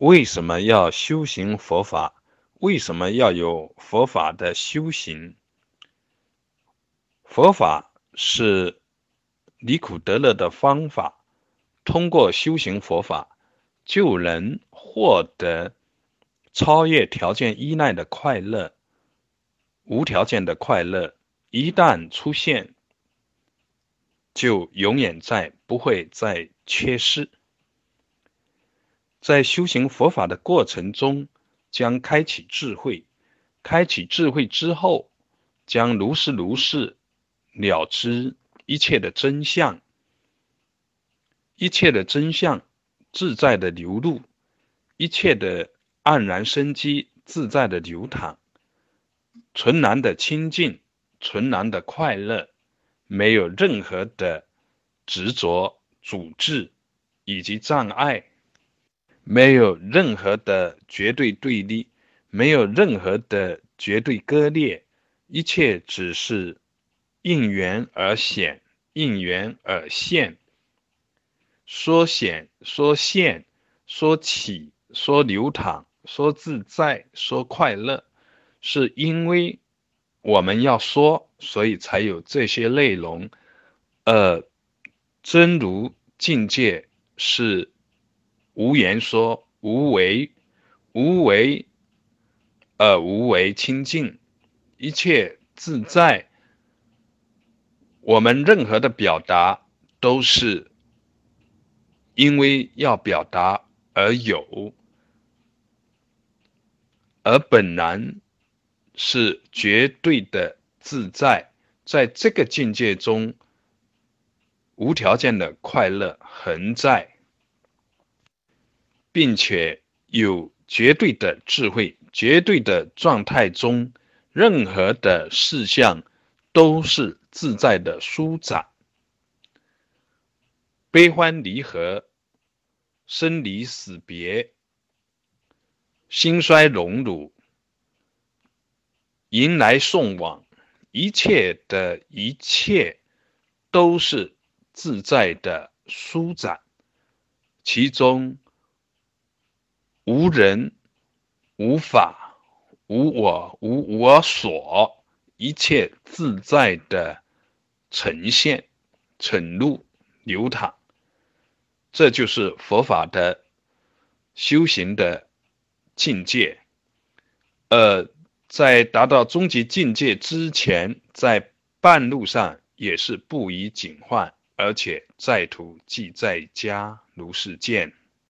为什么要修行佛法？为什么要有佛法的修行？佛法是离苦得乐的方法，通过修行佛法，就能获得超越条件依赖的快乐，无条件的快乐。一旦出现，就永远在，不会再缺失。在修行佛法的过程中，将开启智慧；开启智慧之后，将如是如是了知一切的真相，一切的真相自在的流露，一切的黯然生机自在的流淌，纯然的清净，纯然的快乐，没有任何的执着、阻滞以及障碍。没有任何的绝对对立，没有任何的绝对割裂，一切只是应缘而显，应缘而现。说显，说现，说起，说流淌，说自在，说快乐，是因为我们要说，所以才有这些内容。呃，真如境界是。无言说无为，无为，呃，无为清净，一切自在。我们任何的表达都是因为要表达而有，而本然是绝对的自在，在这个境界中，无条件的快乐恒在。并且有绝对的智慧，绝对的状态中，任何的事项都是自在的舒展。悲欢离合、生离死别、兴衰荣辱、迎来送往，一切的一切都是自在的舒展，其中。无人、无法、无我、无我所，一切自在的呈现、呈露、流淌，这就是佛法的修行的境界。呃，在达到终极境界之前，在半路上也是不宜警幻，而且在途即在家，如是见。